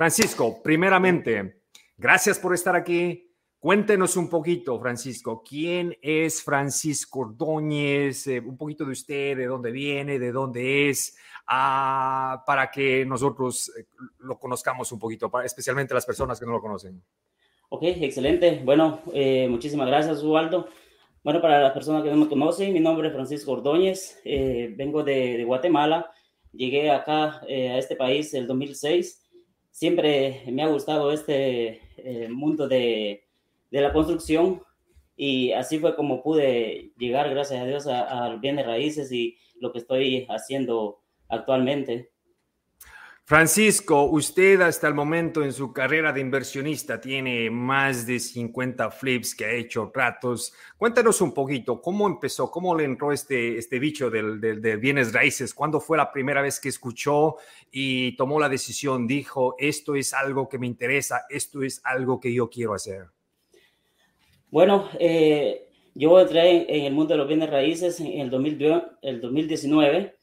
Francisco, primeramente, gracias por estar aquí. Cuéntenos un poquito, Francisco, ¿quién es Francisco Ordóñez? Eh, un poquito de usted, de dónde viene, de dónde es, ah, para que nosotros eh, lo conozcamos un poquito, especialmente las personas que no lo conocen. Ok, excelente. Bueno, eh, muchísimas gracias, Ubaldo. Bueno, para las personas que no me conocen, mi nombre es Francisco Ordóñez, vengo de, de, Guatemala, llegué acá a este país el 2006. Siempre me ha gustado este mundo de de la construcción y así fue como pude llegar, gracias a Dios, a, bienes raíces y lo que estoy haciendo actualmente. Francisco, usted hasta el momento en su carrera de inversionista tiene más de 50 flips que ha hecho tratos. Cuéntanos un poquito, ¿cómo empezó? ¿Cómo le entró este, este bicho del, del, de bienes raíces? ¿Cuándo fue la primera vez que escuchó y tomó la decisión? Dijo, esto es algo que me interesa, esto es algo que yo quiero hacer. Bueno, eh, yo entré en, el mundo de los bienes raíces en el, 2019.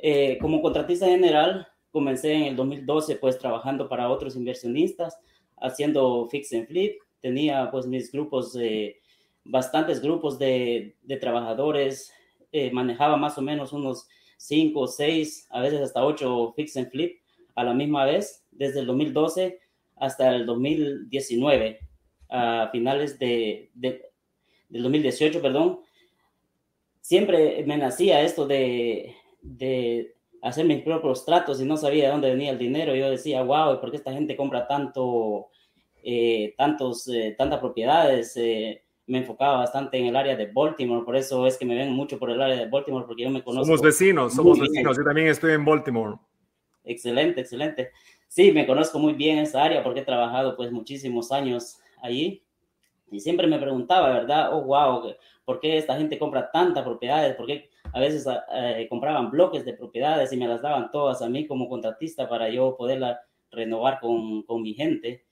Eh, como contratista general, comencé en el 2012 pues trabajando para otros inversionistas, haciendo fix and flip. Tenía pues mis grupos, bastantes grupos de, trabajadores. Eh, manejaba más o menos unos 5, 6, a veces hasta 8 fix and flip a la misma vez, desde el 2012 hasta el 2019 a finales de, del 2018, perdón, siempre me nacía esto de, de hacer mis propios tratos y no sabía de dónde venía el dinero. Yo decía, wow, ¿por qué esta gente compra tanto, eh, tantos, eh, tantas propiedades? Eh, me enfocaba bastante en el área de Baltimore, por eso es que me ven mucho por el área de Baltimore, porque yo me conozco. Somos vecinos, somos vecinos, yo también estoy en Baltimore. Excelente, excelente. Sí, me conozco muy bien esa área porque he trabajado pues muchísimos años allí. Y siempre me preguntaba, ¿verdad? Oh, wow, ¿por qué esta gente compra tantas propiedades? ¿Por qué a veces ah, eh, compraban bloques de propiedades y me las daban todas a mí como contratista para yo poderla renovar con, con mi gente?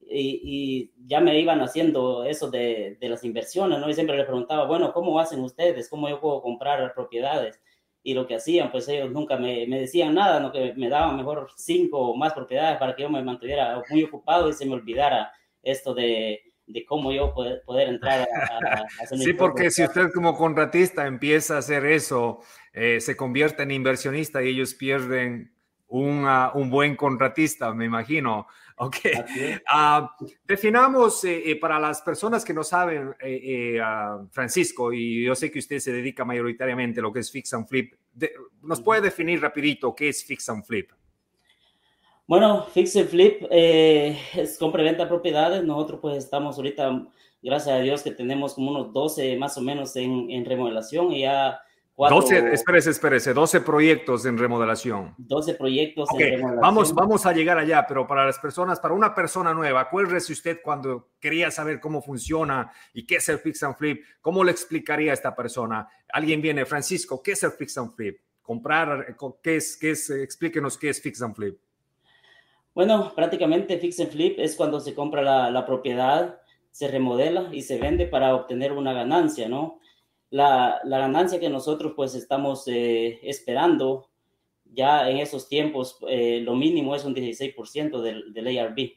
Y, y, ya me iban haciendo eso de, de, las inversiones, ¿no? Y siempre les preguntaba, bueno, ¿cómo hacen ustedes? ¿Cómo yo puedo comprar propiedades? Y lo que hacían, pues ellos nunca me, me decían nada, ¿no? Que me daban mejor cinco o más propiedades para que yo me mantuviera muy ocupado y se me olvidara esto de, de cómo yo poder, poder entrar a, hacer Sí, porque si usted como contratista empieza a hacer eso, eh, se convierte en inversionista y ellos pierden un, un buen contratista, me imagino. Ok. Ah, definamos eh, eh, para las personas que no saben, Francisco, y yo sé que usted se dedica mayoritariamente a lo que es fix and flip, ¿nos puede definir rapidito qué es fix and flip? Bueno, Fix and Flip eh, es compra-venta propiedades. Nosotros pues estamos ahorita, gracias a Dios, que tenemos como unos 12 más o menos en, en remodelación y ya... Cuatro, 12, espérese, espérese, 12 proyectos en remodelación. 12 proyectos en remodelación. Vamos, vamos a llegar allá, pero para las personas, para una persona nueva, acuérdese usted cuando quería saber cómo funciona y qué es el Fix and Flip, ¿cómo le explicaría a esta persona? Alguien viene, Francisco, ¿qué es el Fix and Flip? Comprar, ¿qué es? Qué es explíquenos qué es Fix and Flip. Bueno, prácticamente fix and flip es cuando se compra la, propiedad, se remodela y se vende para obtener una ganancia, ¿no? La, la ganancia que nosotros pues estamos eh, esperando ya en esos tiempos, eh, lo mínimo es un 16% del, del ARB.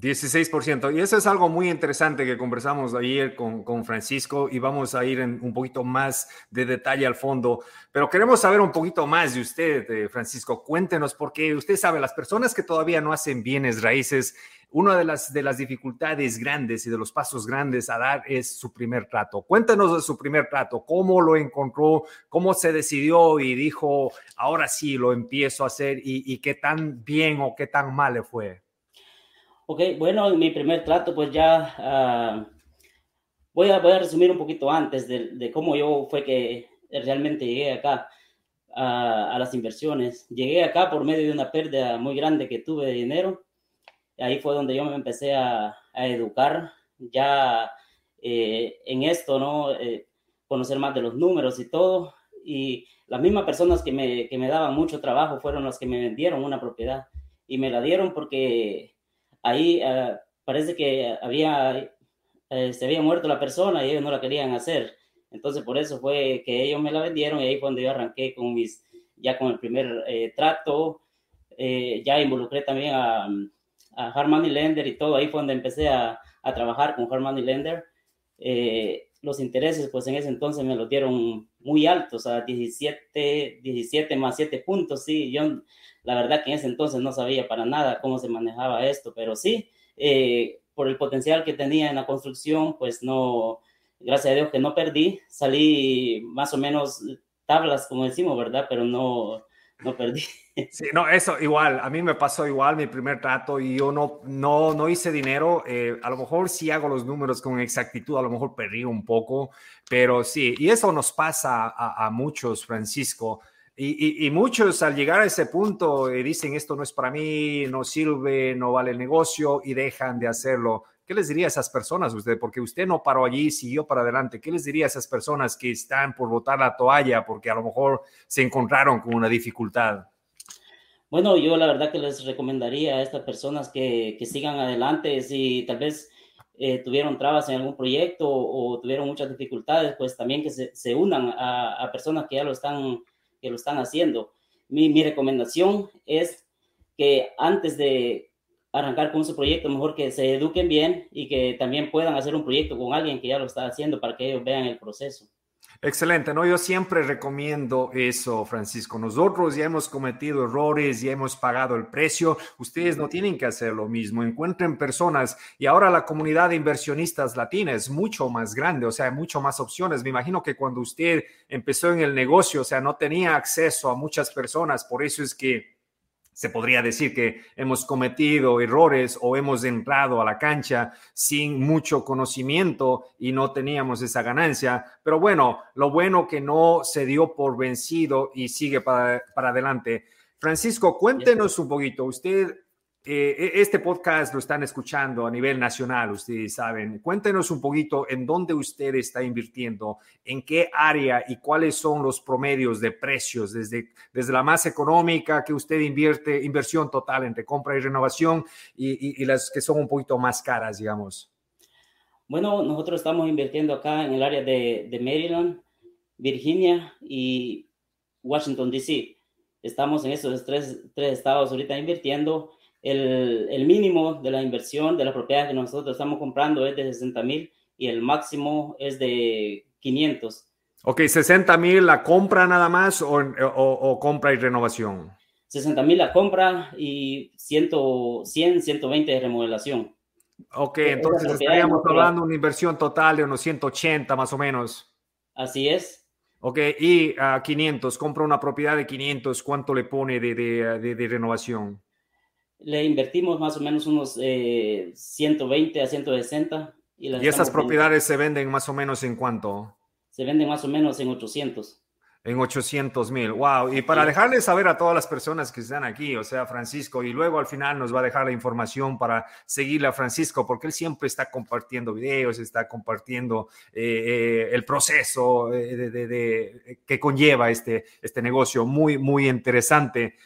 16%. Y eso es algo muy interesante que conversamos ayer con, con Francisco y vamos a ir en un poquito más de detalle al fondo. Pero queremos saber un poquito más de usted, eh, Francisco. Cuéntenos, porque usted sabe, las personas que todavía no hacen bienes raíces, una de las, de las dificultades grandes y de los pasos grandes a dar es su primer trato. Cuéntenos de su primer trato, cómo lo encontró, cómo se decidió y dijo, ahora sí lo empiezo a hacer y, y qué tan bien o qué tan mal le fue. Ok, bueno, mi primer trato, pues ya uh, voy, a, voy a resumir un poquito antes de, de, cómo yo fue que realmente llegué acá a, a las inversiones. Llegué acá por medio de una pérdida muy grande que tuve de dinero. Ahí fue donde yo me empecé a, a educar ya eh, en esto, ¿no? Eh, conocer más de los números y todo. Y las mismas personas que me, que me daban mucho trabajo fueron las que me vendieron una propiedad. Y me la dieron porque ahí uh, parece que había, uh, se había muerto la persona y ellos no la querían hacer. Entonces por eso fue que ellos me la vendieron y ahí fue donde yo arranqué con mis, ya con el primer eh, trato eh, ya involucré también a, a Hard Lender y todo, ahí fue donde empecé a, a trabajar con Hard Lender. Eh, los intereses, pues en ese entonces me los dieron muy altos, a 17, 17 más 7 puntos, sí, yo la verdad que en ese entonces no sabía para nada cómo se manejaba esto, pero sí, eh, por el potencial que tenía en la construcción, pues no, gracias a Dios que no perdí, salí más o menos tablas, como decimos, ¿verdad? Pero no, no perdí. Sí, no, eso igual, a mí me pasó igual mi primer trato y yo no, no, no hice dinero, eh, a lo mejor sí hago los números con exactitud, a lo mejor perdí un poco, pero sí, y eso nos pasa a, muchos, Francisco, y, y, muchos al llegar a ese punto eh, dicen esto no es para mí, no sirve, no vale el negocio y dejan de hacerlo. ¿Qué les diría a esas personas usted? Porque usted no paró allí, siguió para adelante. ¿Qué les diría a esas personas que están por botar la toalla porque a lo mejor se encontraron con una dificultad? Bueno, yo la verdad que les recomendaría a estas personas que, que sigan adelante, si tal vez eh, tuvieron trabas en algún proyecto o, tuvieron muchas dificultades, pues también que se, se unan a, a, personas que ya lo están, que lo están haciendo. Mi, mi, recomendación es que antes de arrancar con su proyecto, mejor que se eduquen bien y que también puedan hacer un proyecto con alguien que ya lo está haciendo para que ellos vean el proceso. Excelente, ¿no? Yo siempre recomiendo eso, Francisco. Nosotros ya hemos cometido errores, ya hemos pagado el precio. Ustedes no tienen que hacer lo mismo. Encuentren personas y ahora la comunidad de inversionistas latina es mucho más grande, o sea, hay mucho más opciones. Me imagino que cuando usted empezó en el negocio, o sea, no tenía acceso a muchas personas, por eso es que se podría decir que hemos cometido errores o hemos entrado a la cancha sin mucho conocimiento y no teníamos esa ganancia. Pero bueno, lo bueno que no se dio por vencido y sigue para, para adelante. Francisco, cuéntenos un poquito. Usted eh, e, este podcast lo están escuchando a nivel nacional, ustedes saben. Cuéntenos un poquito en dónde usted está invirtiendo, en qué área y cuáles son los promedios de precios, desde, desde la más económica que usted invierte, inversión total entre compra y renovación, y, y, las que son un poquito más caras, digamos. Bueno, nosotros estamos invirtiendo acá en el área de, de Maryland, Virginia y Washington, D.C. Estamos en esos tres, tres estados ahorita invirtiendo el, el, mínimo de la inversión de la propiedad que nosotros estamos comprando es de 60 mil y el máximo es de 500. Ok, 60 mil la compra nada más o, o, compra y renovación. 60 mil la compra y 100, 100, 120 de remodelación. Ok, entonces estaríamos hablando de una inversión total de unos 180 más o menos. Así es. Ok, y a uh, 500, compra una propiedad de 500, ¿cuánto le pone de, de, de, de renovación? Le invertimos más o menos unos eh, 120 a 160. ¿Y, ¿Y esas propiedades se venden más o menos en cuánto? Se venden más o menos en 800. En 800 mil, wow. Y para dejarles saber a todas las personas que están aquí, o sea, Francisco, y luego al final nos va a dejar la información para seguirle a Francisco, porque él siempre está compartiendo videos, está compartiendo eh, eh, el proceso eh, de, de, de, que conlleva este, este negocio, muy, muy interesante.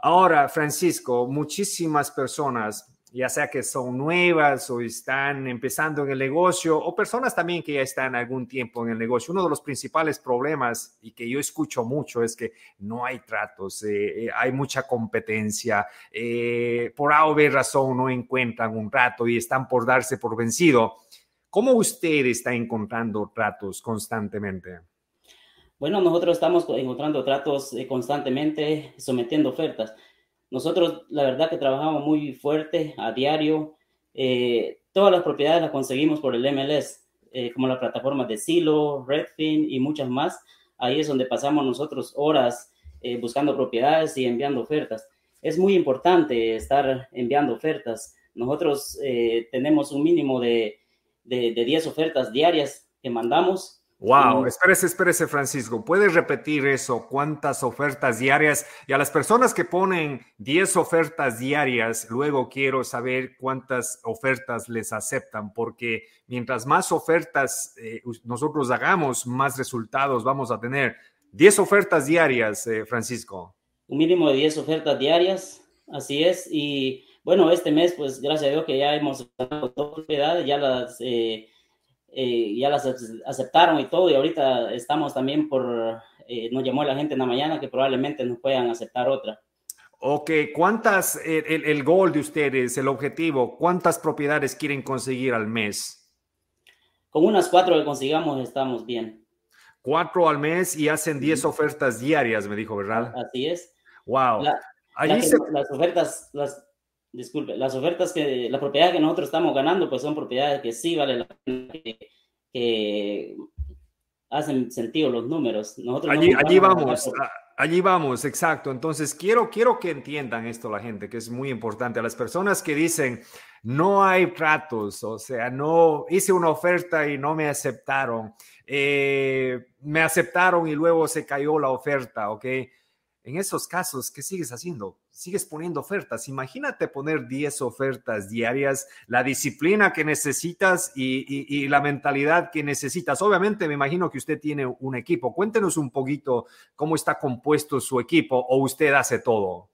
Ahora, Francisco, muchísimas personas, ya sea que son nuevas o están empezando en el negocio, o personas también que ya están algún tiempo en el negocio, uno de los principales problemas y que yo escucho mucho es que no hay tratos, eh, eh, hay mucha competencia, eh, por A o B razón no encuentran un trato y están por darse por vencido. ¿Cómo usted está encontrando tratos constantemente? Bueno, nosotros estamos encontrando tratos eh, constantemente, sometiendo ofertas. Nosotros, la verdad que trabajamos muy fuerte a diario. Eh, todas las propiedades las conseguimos por el MLS, eh, como las plataformas de Silo, Redfin y muchas más. Ahí es donde pasamos nosotros horas eh, buscando propiedades y enviando ofertas. Es muy importante estar enviando ofertas. Nosotros eh, tenemos un mínimo de, de, de 10 ofertas diarias que mandamos Wow, espérese, espérese, Francisco. ¿Puedes repetir eso? ¿Cuántas ofertas diarias? Y a las personas que ponen 10 ofertas diarias, luego quiero saber cuántas ofertas les aceptan, porque mientras más ofertas eh, nosotros hagamos, más resultados vamos a tener. 10 ofertas diarias, eh, Francisco. Un mínimo de 10 ofertas diarias, así es. Y bueno, este mes, pues gracias a Dios que ya hemos dado propiedades, ya las... Eh, eh, ya las aceptaron y todo, y ahorita estamos también por, eh, nos llamó la gente en la mañana que probablemente nos puedan aceptar otra. Ok, ¿cuántas, el, el gol de ustedes, el objetivo, cuántas propiedades quieren conseguir al mes? Con unas cuatro que consigamos estamos bien. Cuatro al mes y hacen 10 ofertas diarias, me dijo, ¿verdad? Así es. Wow. Las ofertas, las, disculpe, las ofertas que, la propiedad que nosotros estamos ganando, pues son propiedades que sí vale la pena, que, hacen sentido los números. Nosotros allí, allí vamos. Allí vamos, exacto. Entonces, quiero, quiero que entiendan esto la gente, que es muy importante. A las personas que dicen, no hay tratos, o sea, no hice una oferta y no me aceptaron, eh, me aceptaron y luego se cayó la oferta, ¿ok? En esos casos, ¿qué sigues haciendo? Sigues poniendo ofertas. Imagínate poner 10 ofertas diarias, la disciplina que necesitas y, la mentalidad que necesitas. Obviamente, me imagino que usted tiene un equipo. Cuéntenos un poquito cómo está compuesto su equipo o usted hace todo.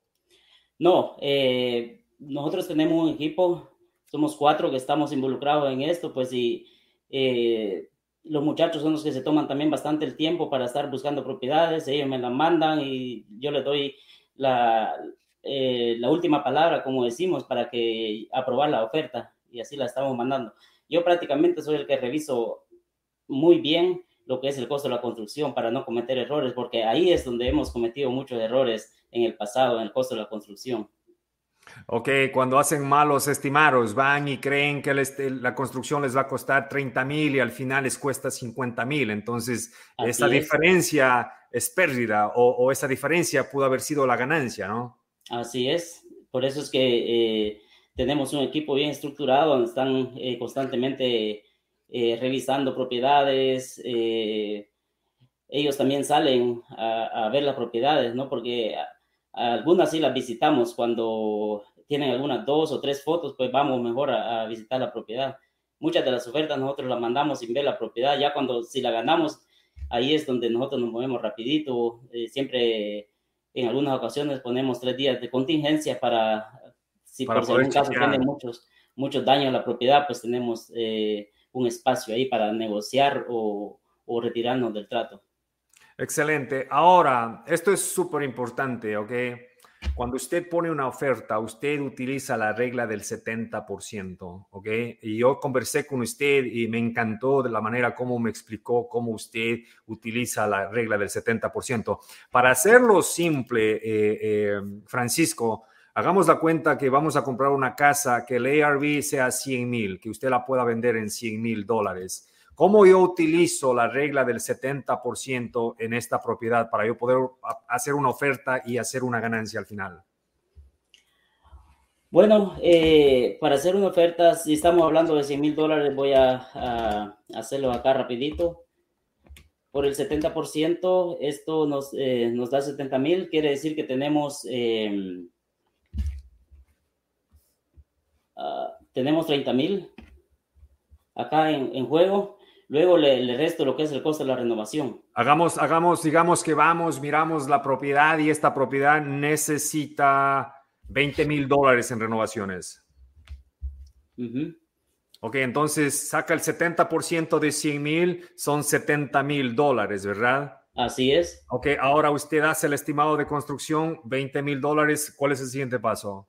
No, eh, nosotros tenemos un equipo, somos cuatro que estamos involucrados en esto, pues y eh, los muchachos son los que se toman también bastante el tiempo para estar buscando propiedades, ellos me la mandan y yo les doy la, eh, la última palabra, como decimos, para que aprobar la oferta y así la estamos mandando. Yo prácticamente soy el que reviso muy bien lo que es el costo de la construcción para no cometer errores, porque ahí es donde hemos cometido muchos errores en el pasado, en el costo de la construcción. Ok, cuando hacen malos estimados, van y creen que la construcción les va a costar 30 mil y al final les cuesta 50 mil. Entonces, esa diferencia es pérdida o, esa diferencia pudo haber sido la ganancia, ¿no? Así es. Por eso es que eh, tenemos un equipo bien estructurado están eh, constantemente eh, revisando propiedades. ellos también salen a, a, ver las propiedades, ¿no? Porque algunas sí las visitamos cuando tienen algunas dos o tres fotos, pues vamos mejor a, visitar la propiedad. Muchas de las ofertas nosotros las mandamos sin ver la propiedad, ya cuando si la ganamos, ahí es donde nosotros nos movemos rapidito, siempre en algunas ocasiones ponemos tres días de contingencia para, si por algún caso tiene muchos, muchos daños a la propiedad, pues tenemos eh, un espacio ahí para negociar o, o retirarnos del trato. Excelente. Ahora, esto es súper importante, ¿ok? Cuando usted pone una oferta, usted utiliza la regla del 70%, ¿ok? Y yo conversé con usted y me encantó de la manera como me explicó cómo usted utiliza la regla del 70%. Para hacerlo simple, eh, eh, Francisco, hagamos la cuenta que vamos a comprar una casa que el ARV sea 100 mil, que usted la pueda vender en 100 mil dólares. ¿Cómo yo utilizo la regla del 70% en esta propiedad para yo poder hacer una oferta y hacer una ganancia al final? Bueno, eh, para hacer una oferta, si estamos hablando de 100 mil dólares, voy a, hacerlo acá rapidito. Por el 70%, esto nos, eh, nos da 70 mil, quiere decir que tenemos, em, ah, tenemos 30 mil acá en, juego. Luego le, resto lo que es el costo de la renovación. Hagamos, hagamos, digamos que vamos, miramos la propiedad y esta propiedad necesita 20 mil dólares en renovaciones. Ok, entonces saca el 70% de 100 mil, son 70 mil dólares, ¿verdad? Así es. Ok, ahora usted hace el estimado de construcción, 20 mil dólares. ¿Cuál es el siguiente paso?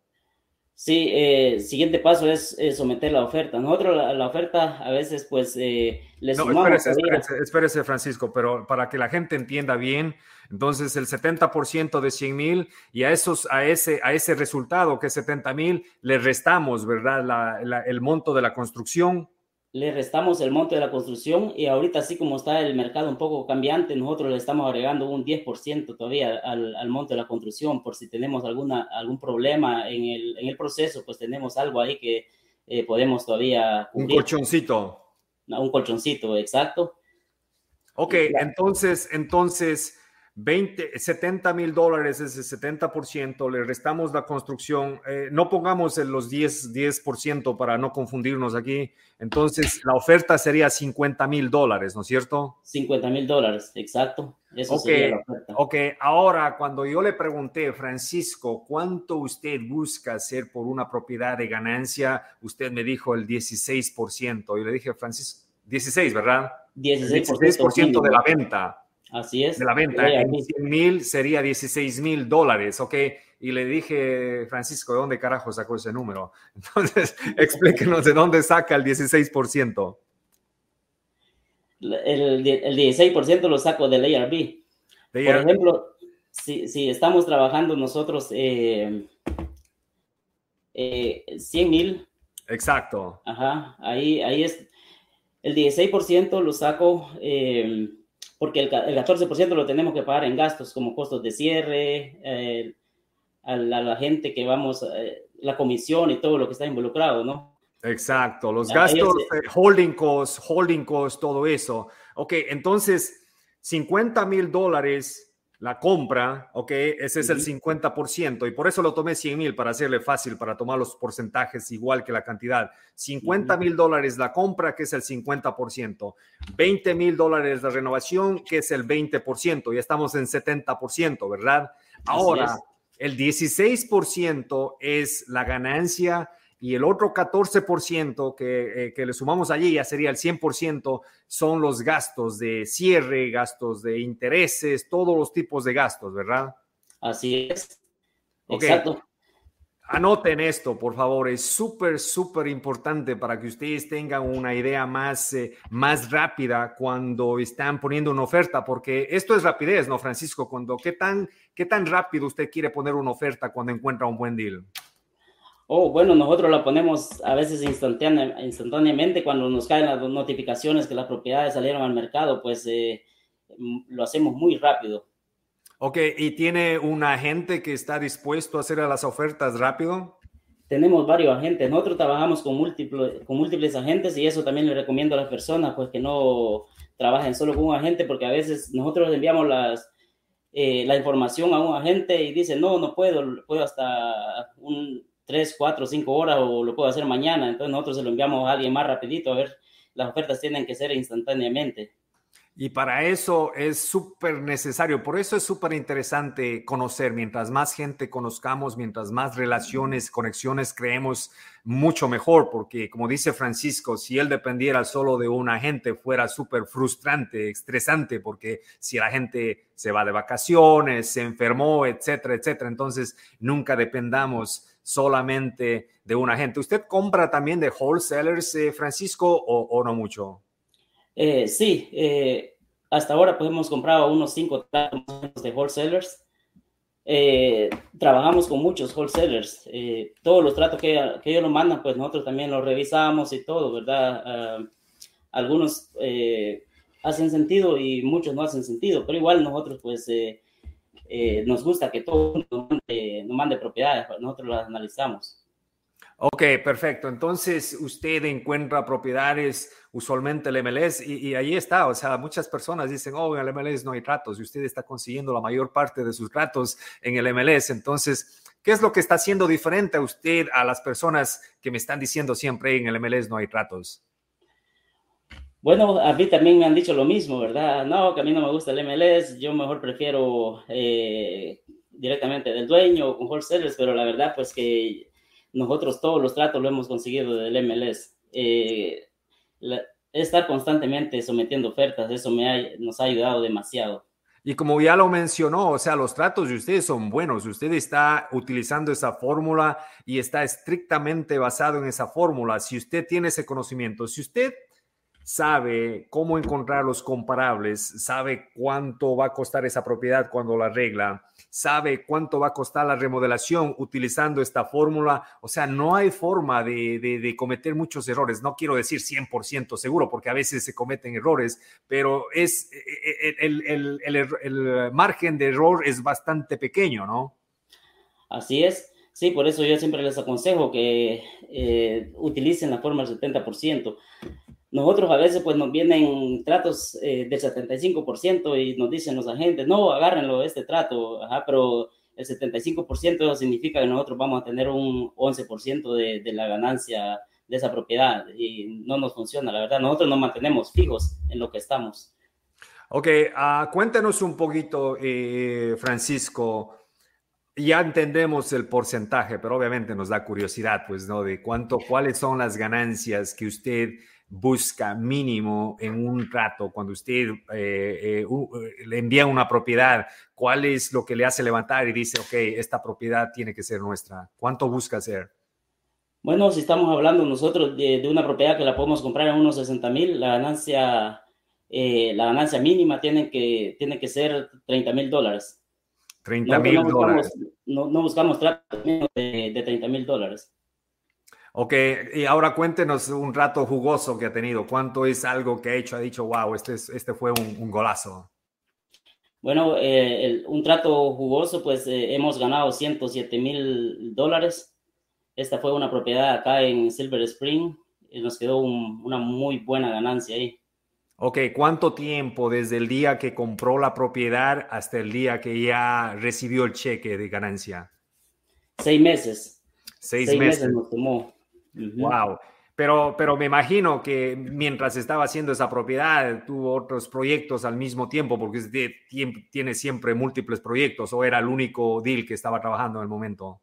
Sí, eh, siguiente paso es, someter la oferta. Nosotros la, oferta a veces pues eh, les no, espérese, espérese, espérese, Francisco, pero para que la gente entienda bien, entonces el 70% de 100 mil y a, esos, a, ese, a ese resultado que es 70 mil le restamos, ¿verdad? el monto de la construcción le restamos el monto de la construcción y ahorita así como está el mercado un poco cambiante, nosotros le estamos agregando un 10% todavía al, al, monto de la construcción por si tenemos alguna, algún problema en el, en el proceso, pues tenemos algo ahí que eh, podemos todavía... Un colchoncito. Un colchoncito, exacto. Ok, entonces, entonces 20, 70 mil dólares es el 70%, le restamos la construcción, eh, no pongamos los 10, 10% para no confundirnos aquí, entonces la oferta sería 50 mil dólares, ¿no es cierto? 50 mil dólares, exacto. Eso sería la oferta. Ok, ahora cuando yo le pregunté, Francisco, ¿cuánto usted busca hacer por una propiedad de ganancia? Usted me dijo el 16%. Y le dije, Francisco, 16, ¿verdad? 16%, 16 de la venta. Así es. De la venta. En 100 mil sería 16 mil dólares, ¿ok? y le dije, Francisco, ¿de dónde carajo sacó ese número? Entonces, explíquenos de dónde saca el 16%. El, el 16% lo saco del ARB. Por ejemplo, si, estamos trabajando nosotros eh, 100 eh, mil. Exacto. Ajá, ahí, ahí es. El 16% lo saco eh, porque el, el, 14% lo tenemos que pagar en gastos como costos de cierre, eh, a, la, gente que vamos, la comisión y todo lo que está involucrado, ¿no? Exacto, los gastos, holding costs, holding costs, todo eso. Ok, entonces, 50 mil dólares la compra, ok, ese es el 50% y por eso lo tomé 100 mil para hacerle fácil, para tomar los porcentajes igual que la cantidad. 50 mil dólares la compra, que es el 50%. 20 mil dólares la renovación, que es el 20%. Ya estamos en 70%, ¿verdad? Ahora, el 16% es la ganancia y el otro 14% que, eh, que, le sumamos allí, ya sería el 100%, son los gastos de cierre, gastos de intereses, todos los tipos de gastos, ¿verdad? Así es. Exacto. Anoten esto, por favor, es súper, súper importante para que ustedes tengan una idea más, eh, más rápida cuando están poniendo una oferta, porque esto es rapidez, ¿no, Francisco? Cuando, ¿qué, tan, ¿Qué tan rápido usted quiere poner una oferta cuando encuentra un buen deal? Oh, bueno, nosotros la ponemos a veces instantáneamente cuando nos caen las notificaciones que las propiedades salieron al mercado, pues eh, lo hacemos muy rápido. Ok, ¿y tiene un agente que está dispuesto a hacer las ofertas rápido? Tenemos varios agentes. Nosotros trabajamos con múltiples, con múltiples agentes y eso también le recomiendo a las personas, pues que no trabajen solo con un agente, porque a veces nosotros enviamos las, eh, la información a un agente y dice, no, no puedo, puedo hasta un tres, cuatro, cinco horas o lo puedo hacer mañana. Entonces nosotros se lo enviamos a alguien más rapidito. A ver, las ofertas tienen que ser instantáneamente. Y para eso es súper necesario, por eso es súper interesante conocer. Mientras más gente conozcamos, mientras más relaciones, conexiones creemos, mucho mejor, porque como dice Francisco, si él dependiera solo de un agente, fuera súper frustrante, estresante, porque si la gente se va de vacaciones, se enfermó, etcétera, etcétera, entonces nunca dependamos solamente de un agente. ¿Usted compra también de wholesalers, eh, Francisco, o, no mucho? Eh, sí, eh, hasta ahora pues hemos comprado unos cinco de wholesalers. trabajamos con muchos wholesalers. todos los tratos que, ellos nos mandan, pues nosotros también los revisamos y todo, ¿verdad? Ah, algunos hacen sentido y muchos no hacen sentido, pero igual nosotros pues nos gusta que todo mande, propiedades, pues, nosotros las analizamos. Ok, perfecto. Entonces, usted encuentra propiedades usualmente el MLS y, ahí está. O sea, muchas personas dicen, oh, en el MLS no hay tratos y usted está consiguiendo la mayor parte de sus tratos en el MLS. Entonces, ¿qué es lo que está haciendo diferente a usted a las personas que me están diciendo siempre en el MLS no hay tratos? Bueno, a mí también me han dicho lo mismo, ¿verdad? No, que a mí no me gusta el MLS, yo mejor prefiero eh, directamente del dueño o con wholesalers, pero la verdad pues que nosotros todos los tratos lo hemos conseguido del MLS. Eh, estar constantemente sometiendo ofertas, eso me nos ha ayudado demasiado. Y como ya lo mencionó, o sea, los tratos de ustedes son buenos. Usted está utilizando esa fórmula y está estrictamente basado en esa fórmula. Si usted tiene ese conocimiento, si usted sabe cómo encontrar los comparables, sabe cuánto va a costar esa propiedad cuando la arregla, sabe cuánto va a costar la remodelación utilizando esta fórmula. O sea, no hay forma de, cometer muchos errores. No quiero decir 100% seguro, porque a veces se cometen errores, pero es e, e, el, margen de error es bastante pequeño, ¿no? Así es. Sí, por eso yo siempre les aconsejo que eh, utilicen la fórmula del 70%. Nosotros a veces pues nos vienen tratos eh, del 75% y nos dicen los agentes, no, agárrenlo este trato, pero el 75% significa que nosotros vamos a tener un 11% de, de la ganancia de esa propiedad y no nos funciona, la verdad, nosotros nos mantenemos fijos en lo que estamos. Ok, uh, cuéntanos un poquito, eh, Francisco, ya entendemos el porcentaje, pero obviamente nos da curiosidad, pues, ¿no? De cuánto, cuáles son las ganancias que usted busca mínimo en un trato cuando usted eh, le envía una propiedad? ¿Cuál es lo que le hace levantar y dice, ok, esta propiedad tiene que ser nuestra? ¿Cuánto busca hacer? Bueno, si estamos hablando nosotros de, una propiedad que la podemos comprar en unos 60 mil, la ganancia, eh, la ganancia mínima tiene que, tiene que ser 30 mil dólares. 30 mil dólares. No, no, buscamos trato de, de 30 mil dólares. Ok, y ahora cuéntenos un rato jugoso que ha tenido. ¿Cuánto es algo que ha hecho? Ha dicho, wow, este, este fue un, golazo. Bueno, eh, un trato jugoso, pues eh, hemos ganado 107 mil dólares esta fue una propiedad acá en Silver Spring y nos quedó una muy buena ganancia ahí. Ok, ¿cuánto tiempo desde el día que compró la propiedad hasta el día que ya recibió el cheque de ganancia? Seis meses. Seis, meses. nos tomó. Wow. Pero, pero me imagino que mientras estaba haciendo esa propiedad, tuvo otros proyectos al mismo tiempo, porque tiene siempre múltiples proyectos, o era el único deal que estaba trabajando en el momento.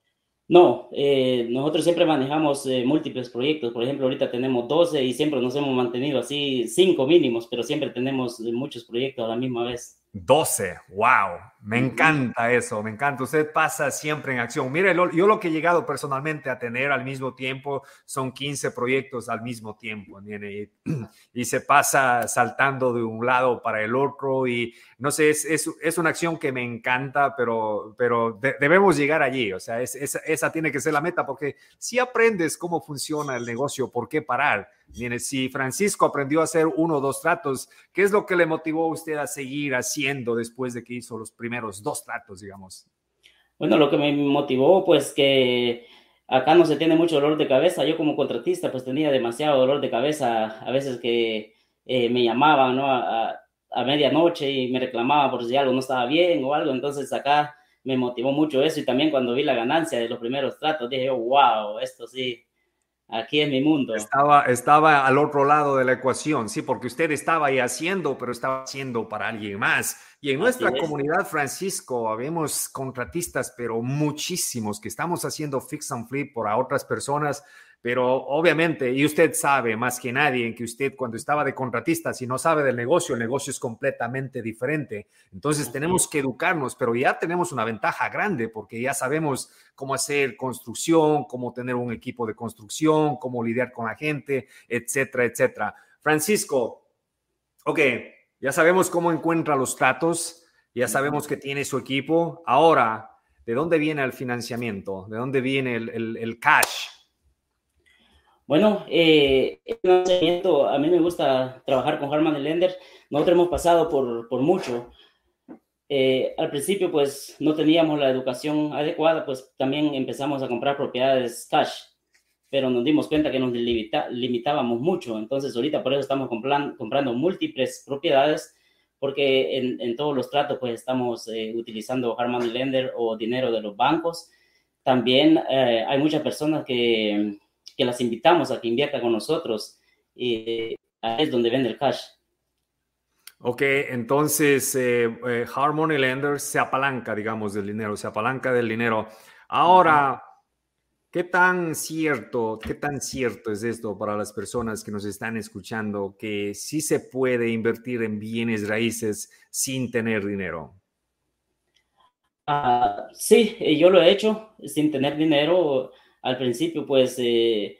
No, eh, nosotros siempre manejamos eh, múltiples proyectos. Por ejemplo, ahorita tenemos 12 y siempre nos hemos mantenido así, cinco mínimos, pero siempre tenemos eh, muchos proyectos a la misma vez. 12, wow, me encanta eso, me encanta. Usted pasa siempre en acción. Mire, yo lo que he llegado personalmente a tener al mismo tiempo son 15 proyectos al mismo tiempo. Y, y se pasa saltando de un lado para el otro y no sé, es, es, es una acción que me encanta, pero, pero debemos llegar allí. O sea, esa tiene que ser la meta porque si aprendes cómo funciona el negocio, ¿por qué parar? Si Francisco aprendió a hacer uno o dos tratos, ¿qué es lo que le motivó a usted a seguir haciendo después de que hizo los primeros dos tratos, digamos? Bueno, lo que me motivó, pues que acá no se tiene mucho dolor de cabeza. Yo como contratista, pues tenía demasiado dolor de cabeza. A veces que eh, me llamaban, ¿no? A, a medianoche y me reclamaban por si algo no estaba bien o algo. Entonces acá me motivó mucho eso y también cuando vi la ganancia de los primeros tratos, dije, wow, esto sí, Aquí en mi mundo. Estaba, estaba al otro lado de la ecuación, sí, porque usted estaba ahí haciendo, pero estaba haciendo para alguien más. Y en nuestra comunidad, Francisco, habemos contratistas, pero muchísimos que estamos haciendo fix and flip por otras personas pero obviamente, y usted sabe más que nadie en que usted cuando estaba de contratista, si no sabe del negocio, el negocio es completamente diferente. Entonces tenemos que educarnos, pero ya tenemos una ventaja grande porque ya sabemos cómo hacer construcción, cómo tener un equipo de construcción, cómo lidiar con la gente, etcétera, etcétera. Francisco, ok, ya sabemos cómo encuentra los tratos, ya sabemos que tiene su equipo. Ahora, ¿de dónde viene el financiamiento? ¿De dónde viene el, el cash? Bueno, eh, a mí me gusta trabajar con Harman Lender. Nosotros hemos pasado por, por mucho. Eh, al principio, pues no teníamos la educación adecuada, pues también empezamos a comprar propiedades cash, pero nos dimos cuenta que nos limitábamos mucho. Entonces, ahorita por eso estamos comprando múltiples propiedades, porque en, en, todos los tratos, pues estamos eh, utilizando Harman Lender o dinero de los bancos. También eh, hay muchas personas que que las invitamos a que invierta con nosotros. Y ahí es donde vende el cash. Ok, entonces eh, eh, Harmony Lenders se apalanca, digamos, del dinero, se apalanca del dinero. Ahora, ¿qué tan cierto, qué tan cierto es esto para las personas que nos están escuchando que sí se puede invertir en bienes raíces sin tener dinero? Uh, sí, eh, yo lo he hecho sin tener dinero al principio, pues eh,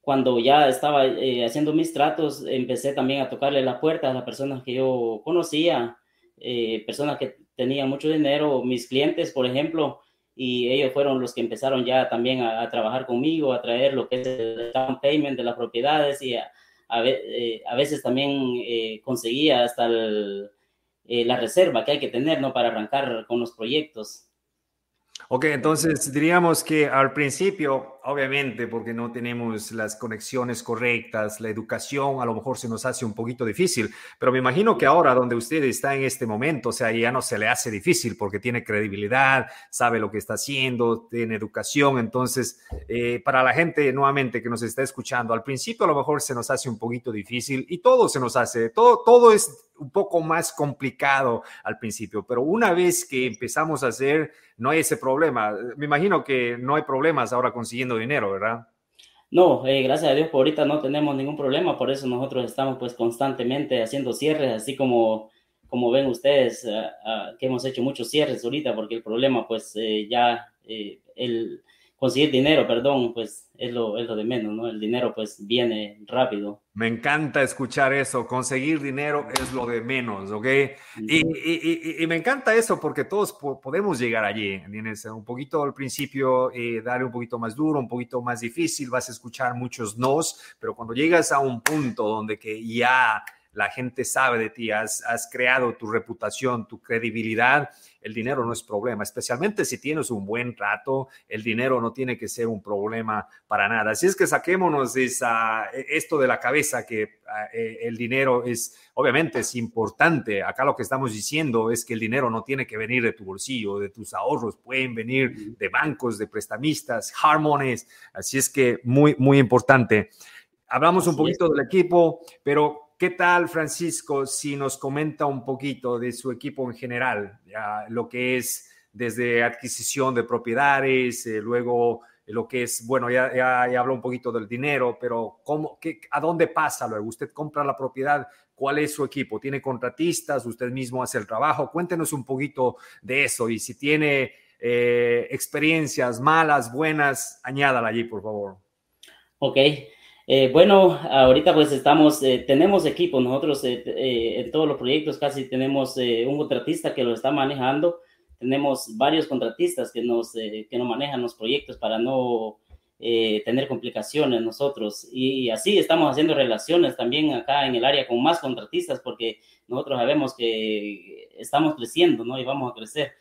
cuando ya estaba eh, haciendo mis tratos, empecé también a tocarle la puerta a las personas que yo conocía, eh, personas que tenían mucho dinero, mis clientes, por ejemplo, y ellos fueron los que empezaron ya también a, trabajar conmigo, a traer lo que es el down payment de las propiedades y a, a, veces también conseguía hasta la reserva que hay que tener ¿no? para arrancar con los proyectos. Ok, entonces diríamos que al principio, obviamente, porque no tenemos las conexiones correctas, la educación a lo mejor se nos hace un poquito difícil, pero me imagino que ahora donde usted está en este momento, o sea, ya no se le hace difícil porque tiene credibilidad, sabe lo que está haciendo, tiene educación, entonces, eh, para la gente nuevamente que nos está escuchando, al principio a lo mejor se nos hace un poquito difícil y todo se nos hace, todo, todo es un poco más complicado al principio, pero una vez que empezamos a hacer, no hay ese problema. Me imagino que no hay problemas ahora consiguiendo dinero, ¿verdad? No, eh, gracias a Dios por ahorita no tenemos ningún problema, por eso nosotros estamos pues constantemente haciendo cierres, así como, como ven ustedes, ah, ah, que hemos hecho muchos cierres ahorita, porque el problema pues eh, ya eh, el conseguir dinero, perdón, pues es lo, es lo de menos, ¿no? El dinero pues viene rápido. Me encanta escuchar eso, conseguir dinero es lo de menos, ¿ok? Y, y, y, me encanta eso porque todos podemos llegar allí, ¿entiendes? Un poquito al principio, eh, darle un poquito más duro, un poquito más difícil, vas a escuchar muchos nos, pero cuando llegas a un punto donde que ya la gente sabe de ti, has, has creado tu reputación, tu credibilidad, el dinero no es problema, especialmente si tienes un buen trato, el dinero no tiene que ser un problema para nada. Así es que saquémonos esa, esto de la cabeza que ah, eh, el dinero es, obviamente es importante. Acá lo que estamos diciendo es que el dinero no tiene que venir de tu bolsillo, de tus ahorros, pueden venir de bancos, de prestamistas, harmones. Así es que muy, muy importante. Hablamos un poquito del equipo, pero ¿Qué tal, Francisco, si nos comenta un poquito de su equipo en general, lo que es desde adquisición de propiedades, eh, luego lo que es, bueno, ya, ya, habló un poquito del dinero, pero ¿cómo, qué, ¿a dónde pasa luego? Usted compra la propiedad, ¿cuál es su equipo? ¿Tiene contratistas? ¿Usted mismo hace el trabajo? Cuéntenos un poquito de eso y si tiene eh, experiencias malas, buenas, añádala allí, por favor. Ok, eh, bueno, ahorita pues estamos, eh, tenemos equipo, nosotros eh, en todos los proyectos casi tenemos un contratista que lo está manejando, tenemos varios contratistas que nos, que nos manejan los proyectos para no tener complicaciones nosotros y, así estamos haciendo relaciones también acá en el área con más contratistas porque nosotros sabemos que estamos creciendo, ¿no? Y vamos a crecer.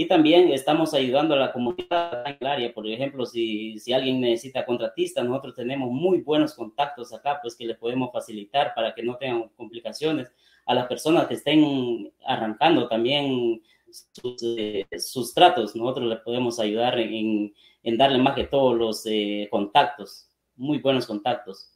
Y también estamos ayudando a la comunidad en el área. Por ejemplo, si, si alguien necesita contratistas, nosotros tenemos muy buenos contactos acá, pues que les podemos facilitar para que no tengan complicaciones. A las personas que estén arrancando también sus, eh, tratos, nosotros les podemos ayudar en, en darle más que todos los eh, contactos, muy buenos contactos.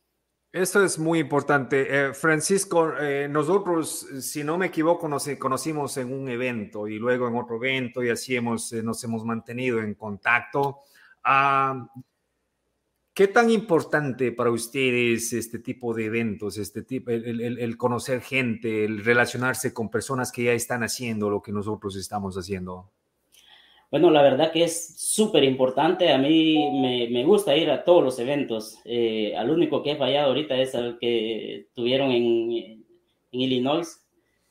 Eso es muy importante. Eh, Francisco, eh, nosotros, si no me equivoco, nos conocimos en un evento y luego en otro evento y así hemos, eh, nos hemos mantenido en contacto. Ah, ¿Qué tan importante para ustedes este tipo de eventos, este tipo, el, conocer gente, el relacionarse con personas que ya están haciendo lo que nosotros estamos haciendo? Bueno, la verdad que es súper importante. A mí me, me, gusta ir a todos los eventos. Eh, al único que he fallado ahorita es el que tuvieron en, en Illinois.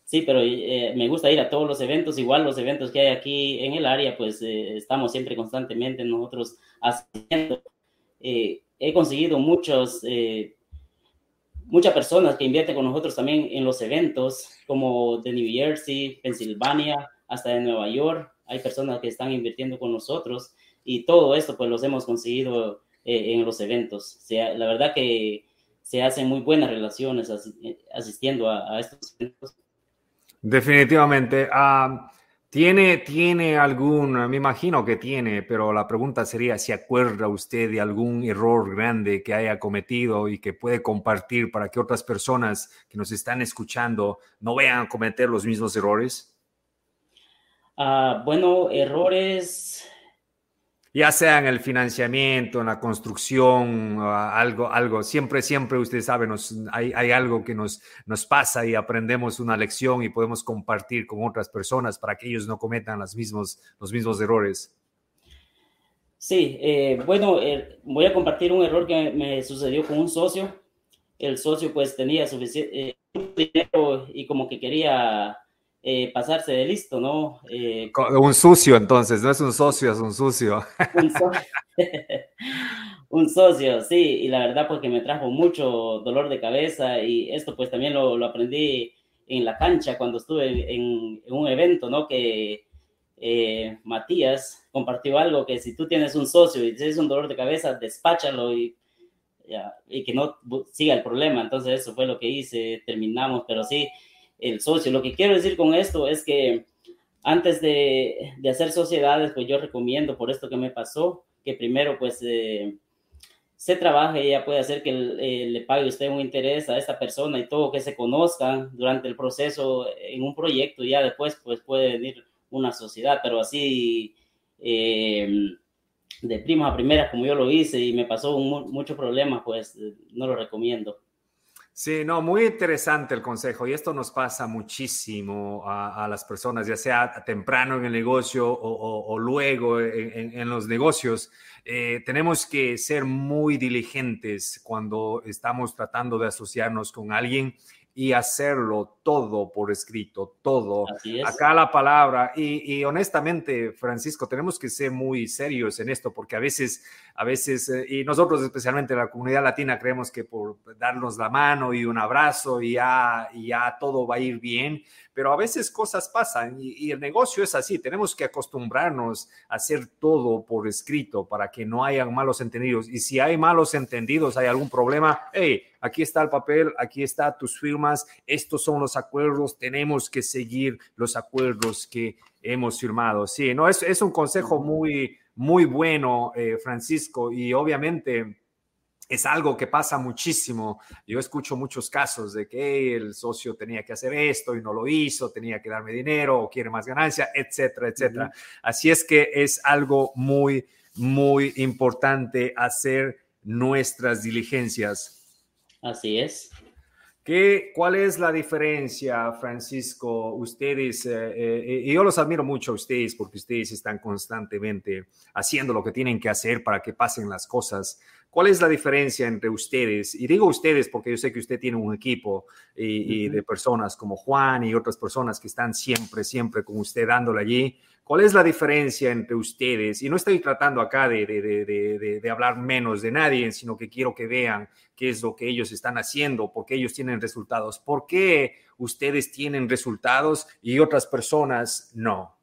Sí, pero eh, me gusta ir a todos los eventos. Igual los eventos que hay aquí en el área, pues eh, estamos siempre constantemente nosotros haciendo. he conseguido muchos, muchas personas que invierten con nosotros también en los eventos, como de New Jersey, Pensilvania, hasta de Nueva York hay personas que están invirtiendo con nosotros y todo esto pues los hemos conseguido eh, en los eventos. O la verdad que se hacen muy buenas relaciones asistiendo a, estos eventos. Definitivamente. Ah, ¿Tiene, ¿Tiene algún, me imagino que tiene, pero la pregunta sería si acuerda usted de algún error grande que haya cometido y que puede compartir para que otras personas que nos están escuchando no vean cometer los mismos errores? Ah, bueno, errores. Ya sea en el financiamiento, en la construcción, algo, algo. Siempre, siempre, usted sabe, nos, hay, hay, algo que nos, nos pasa y aprendemos una lección y podemos compartir con otras personas para que ellos no cometan los mismos, los mismos errores. Sí, eh, bueno, eh, voy a compartir un error que me sucedió con un socio. El socio pues tenía suficiente eh, dinero y como que quería eh, pasarse de listo, ¿no? Eh, un sucio, entonces, no es un socio, es un sucio. Un, socio, sí, y la verdad porque me trajo mucho dolor de cabeza y esto pues también lo, lo aprendí en la cancha cuando estuve en, un evento, ¿no? Que eh, Matías compartió algo que si tú tienes un socio y tienes un dolor de cabeza, despáchalo y, y que no siga el problema. Entonces eso fue lo que hice, terminamos, pero sí, el socio. Lo que quiero decir con esto es que antes de, de hacer sociedades, pues yo recomiendo por esto que me pasó, que primero pues eh, se trabaje y ya puede hacer que eh, le pague usted un interés a esta persona y todo, que se conozcan durante el proceso en un proyecto, y ya después pues puede venir una sociedad, pero así eh, de primas a primeras como yo lo hice y me pasó muchos problemas, pues no lo recomiendo. Sí, no, muy interesante el consejo y esto nos pasa muchísimo a, las personas, ya sea temprano en el negocio o, luego en, los negocios. Eh, tenemos que ser muy diligentes cuando estamos tratando de asociarnos con alguien y hacerlo todo por escrito, todo. Acá la palabra. Y, honestamente, Francisco, tenemos que ser muy serios en esto porque a veces, a veces, eh, y nosotros especialmente la comunidad latina creemos que por darnos la mano y un abrazo y ya, y ya todo va a ir bien, pero a veces cosas pasan y, el negocio es así. Tenemos que acostumbrarnos a hacer todo por escrito para que no hayan malos entendidos. Y si hay malos entendidos, hay algún problema, hey, aquí está el papel, aquí está tus firmas, estos son los acuerdos, tenemos que seguir los acuerdos que hemos firmado. Sí, no, es, es un consejo muy, muy bueno, eh, Francisco, y obviamente es algo que pasa muchísimo. Yo escucho muchos casos de que el socio tenía que hacer esto y no lo hizo, tenía que darme dinero o quiere más ganancia, etcétera, etcétera. Así es que es algo muy, muy importante hacer nuestras diligencias. Así es. ¿Qué, ¿Cuál es la diferencia, Francisco? Ustedes, eh, eh, y yo los admiro mucho a ustedes porque ustedes están constantemente haciendo lo que tienen que hacer para que pasen las cosas. ¿Cuál es la diferencia entre ustedes? Y digo ustedes porque yo sé que usted tiene un equipo y, de personas como Juan y otras personas que están siempre, siempre con usted dándole allí. ¿Cuál es la diferencia entre ustedes? Y no estoy tratando acá de, de, de, hablar menos de nadie, sino que quiero que vean qué es lo que ellos están haciendo, porque ellos tienen resultados. ¿Por qué ustedes tienen resultados y otras personas no?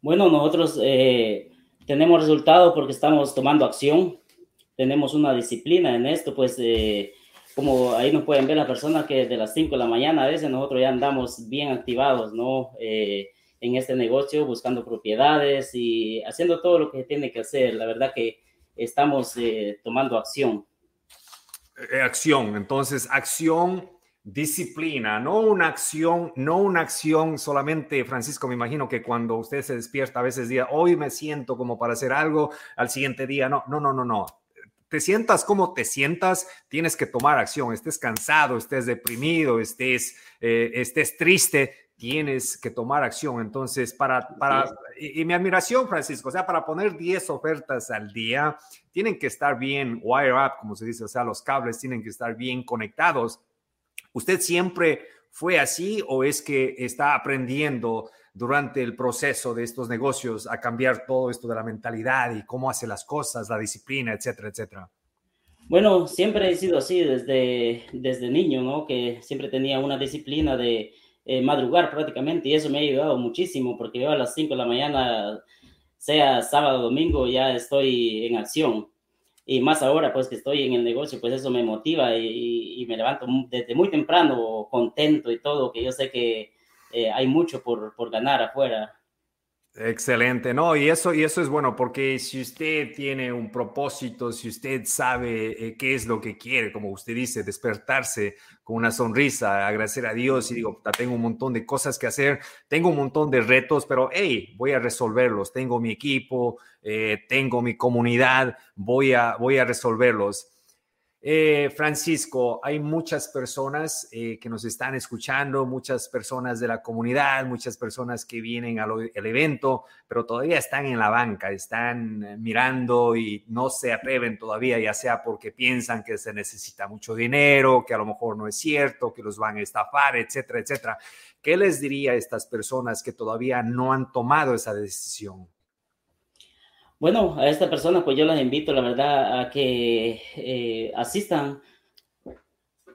Bueno, nosotros eh, tenemos resultados porque estamos tomando acción tenemos una disciplina en esto, pues eh, como ahí nos pueden ver las personas que de las 5 de la mañana a veces nosotros ya andamos bien activados, ¿no? Eh, en este negocio, buscando propiedades y haciendo todo lo que tiene que hacer. La verdad que estamos eh, tomando acción. Acción, entonces acción disciplina, no una acción, no una acción solamente, Francisco, me imagino que cuando usted se despierta a veces día, hoy me siento como para hacer algo, al siguiente día, no, no, no, no, no te sientas como te sientas, tienes que tomar acción, estés cansado, estés deprimido, estés, eh, estés triste, tienes que tomar acción. Entonces, para, para y, mi admiración, Francisco, o sea, para poner 10 ofertas al día, tienen que estar bien wire up, como se dice, o sea, los cables tienen que estar bien conectados. ¿Usted siempre fue así o es que está aprendiendo durante el proceso de estos negocios a cambiar todo esto de la mentalidad y cómo hace las cosas, la disciplina, etcétera, etcétera? Bueno, siempre he sido así desde, desde niño, ¿no? Que siempre tenía una disciplina de eh, madrugar prácticamente y eso me ha ayudado muchísimo porque yo a las 5 de la mañana, sea sábado o domingo, ya estoy en acción. Y más ahora, pues que estoy en el negocio, pues eso me motiva y, y me levanto desde muy temprano contento y todo, que yo sé que eh, hay mucho por, por ganar afuera. Excelente, no, y eso, y eso es bueno, porque si usted tiene un propósito, si usted sabe eh, qué es lo que quiere, como usted dice, despertarse con una sonrisa, agradecer a Dios y digo, tengo un montón de cosas que hacer, tengo un montón de retos, pero hey, voy a resolverlos, tengo mi equipo, eh, tengo mi comunidad, voy a, voy a resolverlos. Eh, Francisco, hay muchas personas eh, que nos están escuchando, muchas personas de la comunidad, muchas personas que vienen al, evento, pero todavía están en la banca, están eh, mirando y no se atreven todavía, ya sea porque piensan que se necesita mucho dinero, que a lo mejor no es cierto, que los van a estafar, etcétera, etcétera. ¿Qué les diría a estas personas que todavía no han tomado esa decisión? Bueno, a esta persona pues yo las invito, la verdad, a que eh, asistan,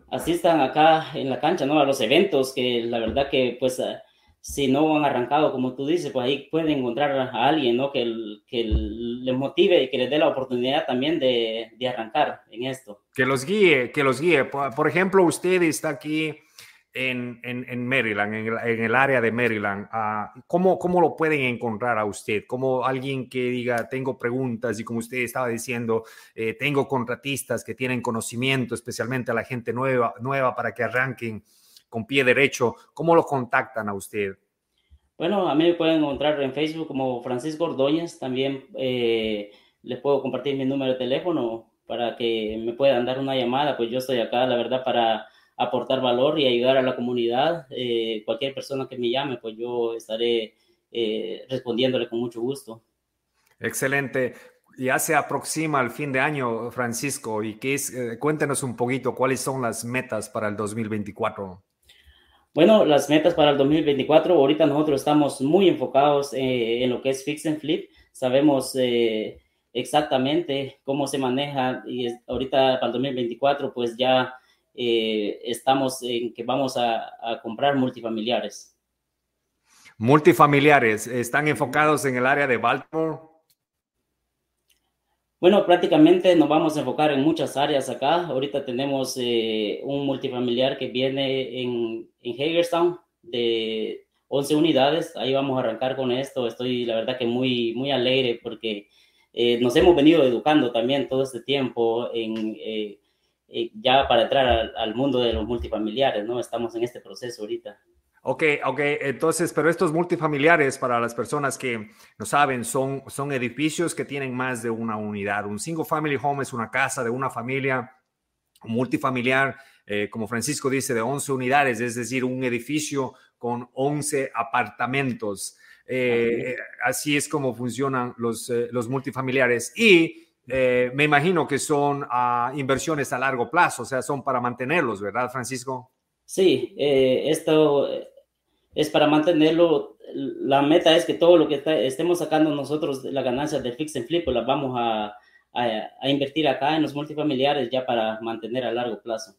asistan acá en la cancha, ¿no? A los eventos, que la verdad que pues ah, si no han arrancado, como tú dices, pues ahí pueden encontrar a alguien, ¿no? Que, que les motive y que les dé la oportunidad también de, de arrancar en esto. Que los guíe, que los guíe. Por ejemplo, usted está aquí en, en, Maryland, en el, área de Maryland, ah, ¿cómo, ¿cómo lo pueden encontrar a usted? Como alguien que diga, tengo preguntas y como usted estaba diciendo, eh, tengo contratistas que tienen conocimiento, especialmente a la gente nueva, nueva para que arranquen con pie derecho, ¿cómo lo contactan a usted? Bueno, a mí me pueden encontrar en Facebook como Francisco Ordóñez. También eh, les puedo compartir mi número de teléfono para que me puedan dar una llamada. Pues yo estoy acá, la verdad, para aportar valor y ayudar a la comunidad. Eh, cualquier persona que me llame, pues yo estaré eh, respondiéndole con mucho gusto. Excelente. Ya se aproxima el fin de año, Francisco, y qué es, cuéntenos un poquito cuáles son las metas para el 2024. Bueno, las metas para el 2024, ahorita nosotros estamos muy enfocados eh, en lo que es fix and flip. Sabemos eh, exactamente cómo se maneja y ahorita para el 2024 pues ya eh, estamos en que vamos a, a comprar multifamiliares. Multifamiliares, ¿están enfocados en el área de Baltimore? Bueno, prácticamente nos vamos a enfocar en muchas áreas acá. Ahorita tenemos eh, un multifamiliar que viene en, en Hagerstown de 11 unidades. Ahí vamos a arrancar con esto. Estoy, la verdad, que muy, muy alegre porque eh, nos hemos venido educando también todo este tiempo en, eh, ya para entrar al, al mundo de los multifamiliares, ¿no? Estamos en este proceso ahorita. Ok, ok, entonces, pero estos multifamiliares, para las personas que no saben, son, son edificios que tienen más de una unidad. Un single family home es una casa de una familia, un multifamiliar, eh, como Francisco dice, de 11 unidades, es decir, un edificio con 11 apartamentos. Eh, así es como funcionan los, eh, los multifamiliares. Y me imagino que son inversiones a largo plazo, o sea, son para mantenerlos, ¿verdad, Francisco? Sí, esto es para mantenerlo. La meta es que todo lo que estemos sacando nosotros, la ganancia del fix and flip, pues las vamos a, a, invertir acá en los multifamiliares ya para mantener a largo plazo.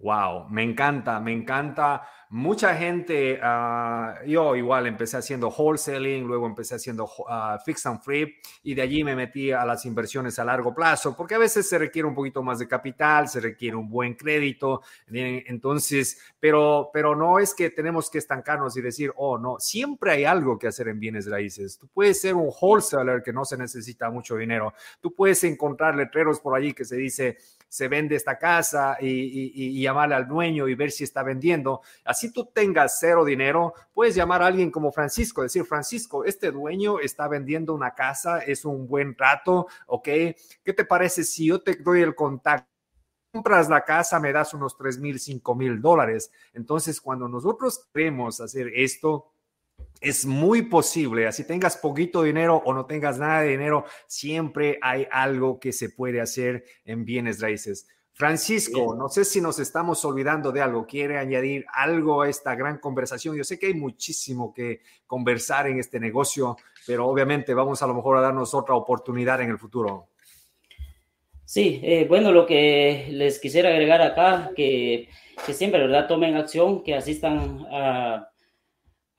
Wow, me encanta, me encanta mucha gente, ah, yo igual empecé haciendo wholesaling, luego empecé haciendo uh, fix and flip y de allí me metí a las inversiones a largo plazo, porque a veces se requiere un poquito más de capital, se requiere un buen crédito, entonces, pero, pero no es que tenemos que estancarnos y decir, oh, no, siempre hay algo que hacer en bienes raíces. Tú puedes ser un wholesaler que no se necesita mucho dinero, tú puedes encontrar letreros por allí que se dice, se vende esta casa y, y, llamarle al dueño y ver si está vendiendo si tú tengas cero dinero, puedes llamar a alguien como Francisco, decir, Francisco, este dueño está vendiendo una casa, es un buen trato, ¿ok? ¿Qué te parece si yo te doy el contacto? compras la casa, me das unos 3 mil, 5 mil dólares. Entonces, cuando nosotros queremos hacer esto, es muy posible, así tengas poquito dinero o no tengas nada de dinero, siempre hay algo que se puede hacer en bienes raíces. Francisco, no sé si nos estamos olvidando de algo. ¿Quiere añadir algo a esta gran conversación? Yo sé que hay muchísimo que conversar en este negocio, pero obviamente vamos a lo mejor a darnos otra oportunidad en el futuro. Sí, eh, bueno, lo que les quisiera agregar acá, que, que siempre, ¿verdad? Tomen acción, que asistan a,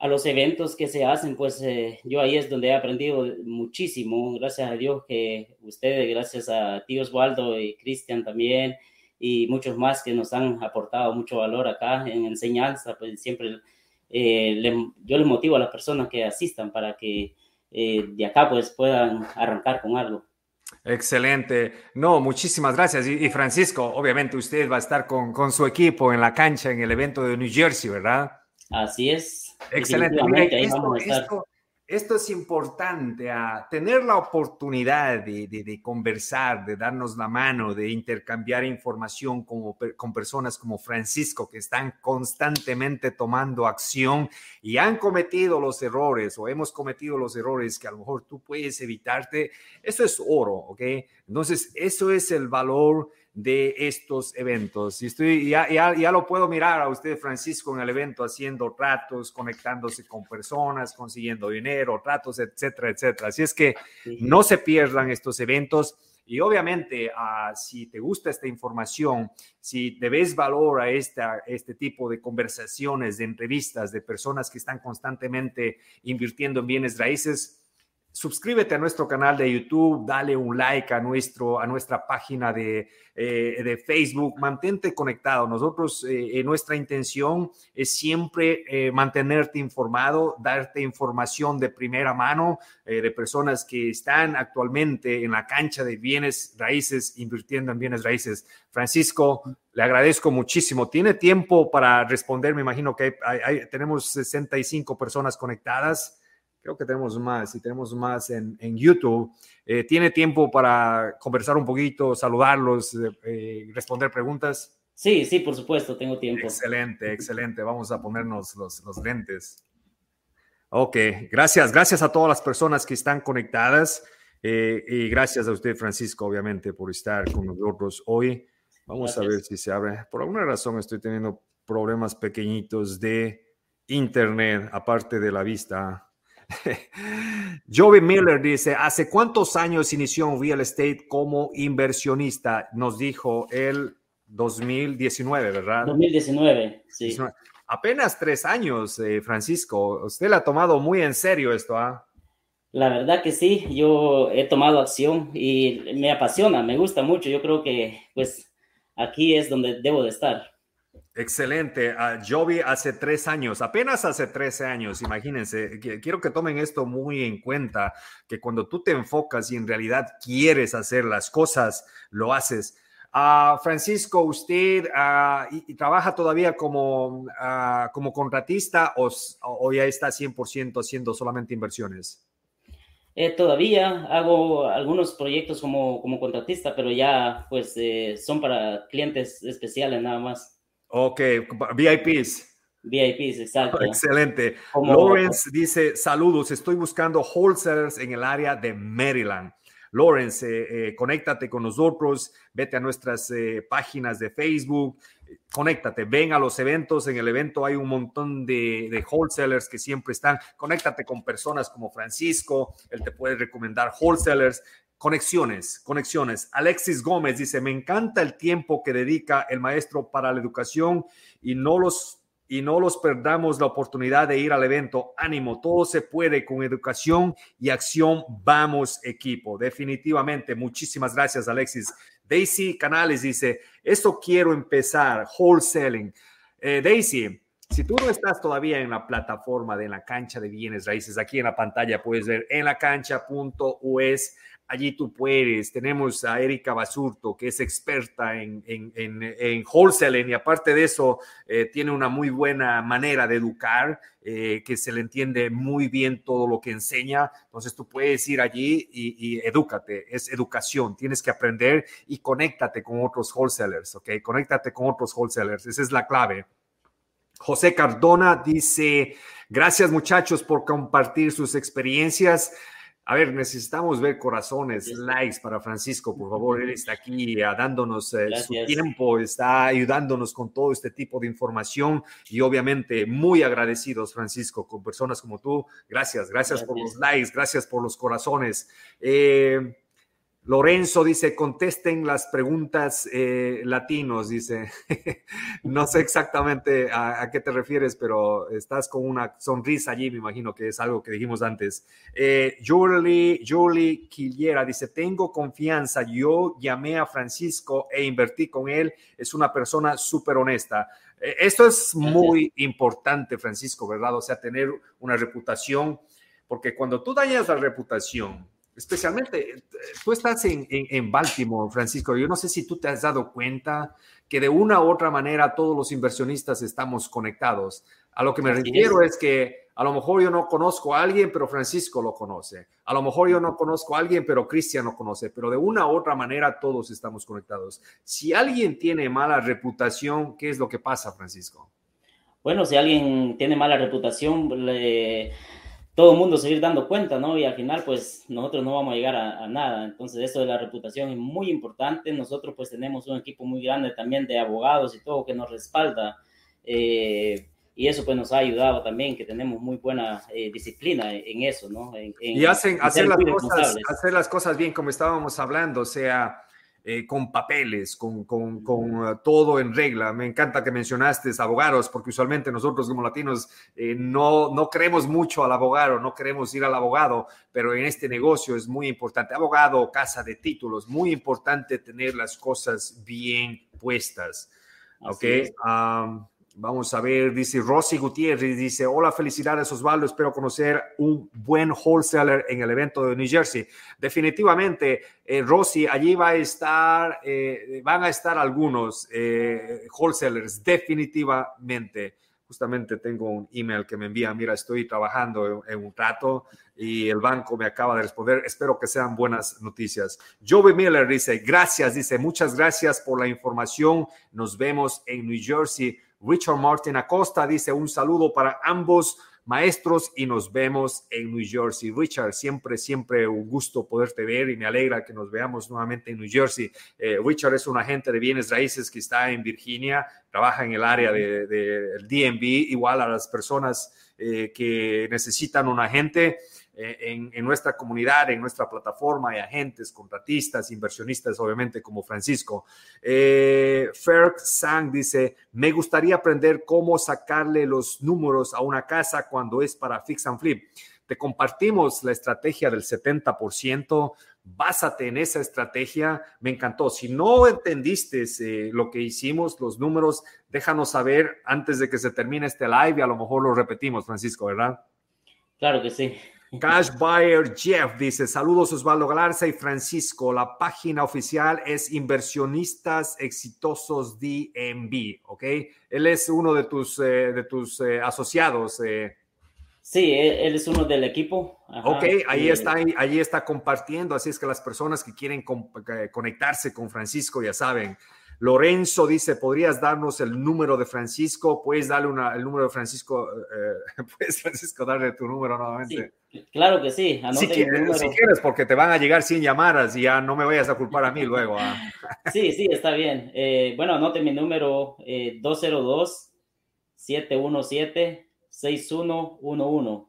a los eventos que se hacen, pues eh, yo ahí es donde he aprendido muchísimo, gracias a Dios que ustedes, gracias a tío Osvaldo y Cristian también, y muchos más que nos han aportado mucho valor acá en enseñanza, pues siempre eh, yo les motivo a las personas que asistan para que eh, de acá pues puedan arrancar con algo. Excelente. No, muchísimas gracias. Y, Francisco, obviamente usted va a estar con, con, su equipo en la cancha en el evento de New Jersey, ¿verdad? Así es. Excelente. esto, esto es importante, a tener la oportunidad de, conversar, de darnos la mano, de intercambiar información como, con personas como Francisco, que están constantemente tomando acción y han cometido los errores o hemos cometido los errores que a lo mejor tú puedes evitarte. Eso es oro, ¿ok? Entonces, eso es el valor de estos eventos. Y estoy, ya, ya, lo puedo mirar a usted, Francisco, en el evento, haciendo tratos, conectándose con personas, consiguiendo dinero, tratos, etcétera, etcétera. Así es que no se pierdan estos eventos. Y obviamente, ah, si te gusta esta información, si te ves valor a esta, este tipo de conversaciones, de entrevistas, de personas que están constantemente invirtiendo en bienes raíces, suscríbete a nuestro canal de YouTube, dale un like a, nuestro, a nuestra página de, eh, de Facebook, mantente conectado. Nosotros, eh, nuestra intención es siempre eh, mantenerte informado, darte información de primera mano de personas que están actualmente en la cancha de bienes raíces, invirtiendo en bienes raíces. Francisco, le agradezco muchísimo. Tiene tiempo para responder, me imagino que tenemos 65 personas conectadas creo que tenemos más, y tenemos más en, en YouTube. Eh, ¿Tiene tiempo para conversar un poquito, saludarlos, eh, eh, responder preguntas? Sí, sí, por supuesto, tengo tiempo. Excelente, excelente. Vamos a ponernos los, los lentes. Ok, gracias, gracias a todas las personas que están conectadas y gracias a usted, Francisco, obviamente, por estar con nosotros hoy. Vamos a ver si se abre. Por alguna razón estoy teniendo problemas pequeñitos de internet, aparte de la vista. Joey Miller dice, ¿hace cuántos años inició en real estate como inversionista? Nos dijo el 2019, ¿verdad? 2019, sí. Apenas tres años, eh, Francisco. Usted le ha tomado muy en serio esto, ¿ah? La verdad que sí, yo he tomado acción y me apasiona, me gusta mucho. Yo creo que pues aquí es donde debo de estar. Excelente. yo vi hace tres años, apenas hace 13 años, imagínense, quiero que tomen esto muy en cuenta, que cuando tú te enfocas y en realidad quieres hacer las cosas, lo haces. Uh, Francisco, ¿usted uh, trabaja todavía como, como contratista o, ya está 100% haciendo solamente inversiones? Eh, todavía hago algunos proyectos como, como contratista, pero ya pues eh, son para clientes especiales nada más. Ok, VIPs. VIPs, exacto. Excelente. Lawrence dice, saludos, estoy buscando wholesalers en el área de Maryland. Lawrence, eh, eh, conéctate con nosotros, vete a nuestras eh, páginas de Facebook, conéctate, ven a los eventos, en el evento hay un montón de, de, wholesalers que siempre están, conéctate con personas como Francisco, él te puede recomendar wholesalers, Conexiones, conexiones. Alexis Gómez dice, me encanta el tiempo que dedica el maestro para la educación y no los y no los perdamos la oportunidad de ir al evento. Ánimo, todo se puede con educación y acción. Vamos, equipo. Definitivamente. Muchísimas gracias, Alexis. Daisy Canales dice, esto quiero empezar, wholesaling. Eh, Daisy, si tú no estás todavía en la plataforma de la cancha de bienes raíces, aquí en la pantalla puedes ver en la cancha.us allí tú puedes. Tenemos a Erika Basurto, que es experta en, en, en, wholesaling y aparte de eso, eh, tiene una muy buena manera de educar, eh, que se le entiende muy bien todo lo que enseña. Entonces tú puedes ir allí y, y edúcate, es educación, tienes que aprender y conéctate con otros wholesalers, ¿ok? Conéctate con otros wholesalers, esa es la clave. José Cardona dice, gracias muchachos por compartir sus experiencias. A ver, necesitamos ver corazones, likes para Francisco, por favor. Él está aquí ah, dándonos eh, su tiempo, está ayudándonos con todo este tipo de información y obviamente muy agradecidos, Francisco, con personas como tú. Gracias, gracias, por los likes, gracias por los corazones. Eh, Lorenzo dice, contesten las preguntas eh, latinos, dice. no sé exactamente a, qué te refieres, pero estás con una sonrisa allí, me imagino que es algo que dijimos antes. Eh, Julie, Julie Quillera dice, tengo confianza, yo llamé a Francisco e invertí con él, es una persona súper honesta. Eh, esto es muy importante, Francisco, ¿verdad? O sea, tener una reputación, porque cuando tú dañas la reputación, especialmente, eh, tú estás en, en, Baltimore, Francisco, yo no sé si tú te has dado cuenta que de una u otra manera todos los inversionistas estamos conectados. A lo que me refiero es. que a lo mejor yo no conozco a alguien, pero Francisco lo conoce. A lo mejor yo no conozco a alguien, pero Cristian lo conoce. Pero de una u otra manera todos estamos conectados. Si alguien tiene mala reputación, ¿qué es lo que pasa, Francisco? Bueno, si alguien tiene mala reputación, le todo el mundo se ir dando cuenta, ¿no? Y al final, pues nosotros no vamos a llegar a, nada. Entonces, eso de la reputación es muy importante. Nosotros, pues, tenemos un equipo muy grande también de abogados y todo que nos respalda. Eh, y eso, pues, nos ha ayudado también, que tenemos muy buena eh, disciplina en, eso, ¿no? y hacen, hacer, las cosas, hacer las cosas bien, como estábamos hablando, o sea, eh, con papeles, con, con, con, todo en regla. Me encanta que mencionaste abogados, porque usualmente nosotros como latinos no, no creemos mucho al abogado, no queremos ir al abogado, pero en este negocio es muy importante. Abogado, casa de títulos, muy importante tener las cosas bien puestas. ok. Vamos a ver, dice Rosy Gutiérrez, dice, hola, felicidades Osvaldo, espero conocer un buen wholesaler en el evento de New Jersey. Definitivamente, eh, Rosy, allí va a estar, eh, van a estar algunos eh, wholesalers, definitivamente. Justamente tengo un email que me envía, mira, estoy trabajando en, un rato y el banco me acaba de responder, espero que sean buenas noticias. Joey Miller dice, gracias, dice, muchas gracias por la información, nos vemos en New Jersey Richard Martin Acosta dice un saludo para ambos maestros y nos vemos en New Jersey. Richard, siempre, siempre un gusto poderte ver y me alegra que nos veamos nuevamente en New Jersey. Eh, Richard es un agente de bienes raíces que está en Virginia, trabaja en el área del de, DMV, igual a las personas eh, que necesitan un agente. Eh, en, nuestra comunidad, en nuestra plataforma, hay agentes, contratistas, inversionistas, obviamente, como Francisco. Eh, Ferg Sang dice, me gustaría aprender cómo sacarle los números a una casa cuando es para fix and flip. Te compartimos la estrategia del 70%. Básate en esa estrategia. Me encantó. Si no entendiste eh, lo que hicimos, los números, déjanos saber antes de que se termine este live y a lo mejor lo repetimos, Francisco, ¿verdad? Claro que sí. Cash Buyer Jeff dice: Saludos Osvaldo Galarza y Francisco. La página oficial es Inversionistas Exitosos DMV. ¿Ok? Él es uno de tus, eh, de tus eh, asociados. Eh. Sí, él es uno del equipo. ok, ahí está, ahí está compartiendo. Así es que las personas que quieren conectarse con Francisco ya saben. Lorenzo dice, ¿podrías darnos el número de Francisco? ¿Puedes darle una, el número de Francisco? Eh, ¿Puedes, Francisco, darle tu número nuevamente? claro que sí. Si quieres, si quieres, porque te van a llegar 100 llamadas y ya no me vayas a culpar a mí luego. ¿ah? Sí, sí, está bien. Eh, bueno, anote mi número 202-717-6111. Eh,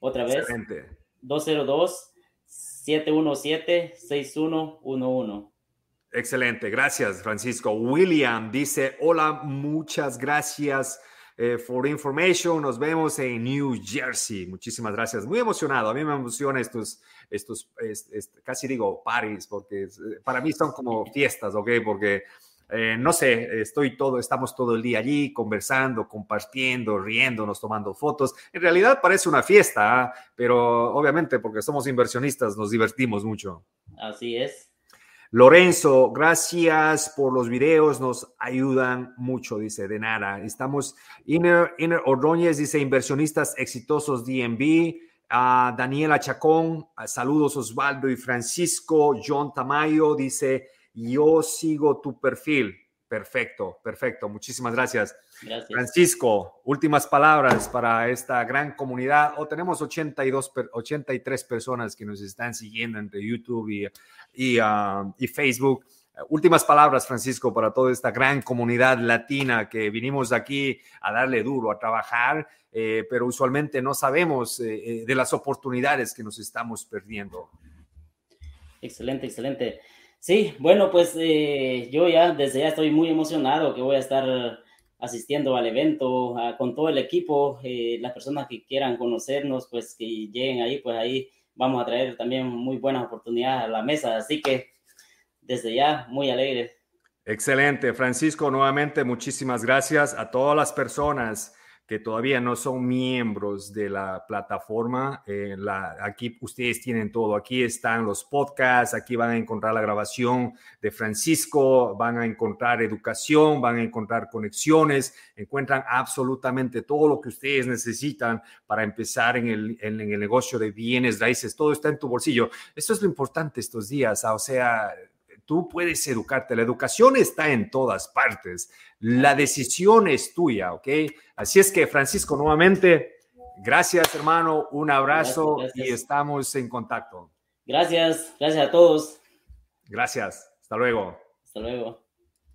Otra vez. Excelente. 202-717-6111. Excelente, gracias Francisco. William dice, hola, muchas gracias eh, por information. Nos vemos en New Jersey. Muchísimas gracias. Muy emocionado. A mí me emocionan estos, estos, casi digo paris, porque para mí son como fiestas, ¿ok? Porque eh, no sé, estoy todo, estamos todo el día allí conversando, compartiendo, riéndonos, tomando fotos. En realidad parece una fiesta, ¿ah? pero obviamente porque somos inversionistas nos divertimos mucho. Así es. Lorenzo, gracias por los videos, nos ayudan mucho, dice, de nada. Estamos, Inner, Inner Ordóñez dice, inversionistas exitosos DNB. Uh, Daniela Chacón, saludos Osvaldo y Francisco. John Tamayo dice, yo sigo tu perfil. Perfecto, perfecto. Muchísimas gracias. gracias. Francisco, últimas palabras para esta gran comunidad. O tenemos 82, 83 personas que nos están siguiendo entre YouTube y Um, y, Facebook. Últimas palabras, Francisco, para toda esta gran comunidad latina que vinimos aquí a darle duro, a trabajar, eh, pero usualmente no sabemos eh, eh, de las oportunidades que nos estamos perdiendo. Excelente, excelente. Sí, bueno, pues yo ya desde ya estoy muy emocionado que voy a estar asistiendo al evento con todo el equipo, las personas que quieran conocernos, pues que lleguen ahí, pues ahí vamos a traer también muy buenas oportunidades a la mesa. Así que desde ya, muy alegre. Excelente. Francisco, nuevamente muchísimas gracias a todas las personas que todavía no son miembros de la plataforma. Eh, aquí ustedes tienen todo. Aquí están los podcasts, aquí van a encontrar la grabación de Francisco, van a encontrar educación, van a encontrar conexiones, encuentran absolutamente todo lo que ustedes necesitan para empezar en el, en, el negocio de bienes raíces. Todo está en tu bolsillo. Esto es lo importante estos días. O sea, tú puedes educarte. La educación está en todas partes. La decisión es tuya, ¿ok? Así es que, Francisco, nuevamente, gracias, hermano. Un abrazo y estamos en contacto. Gracias, gracias a todos. Gracias. Hasta luego. Hasta luego.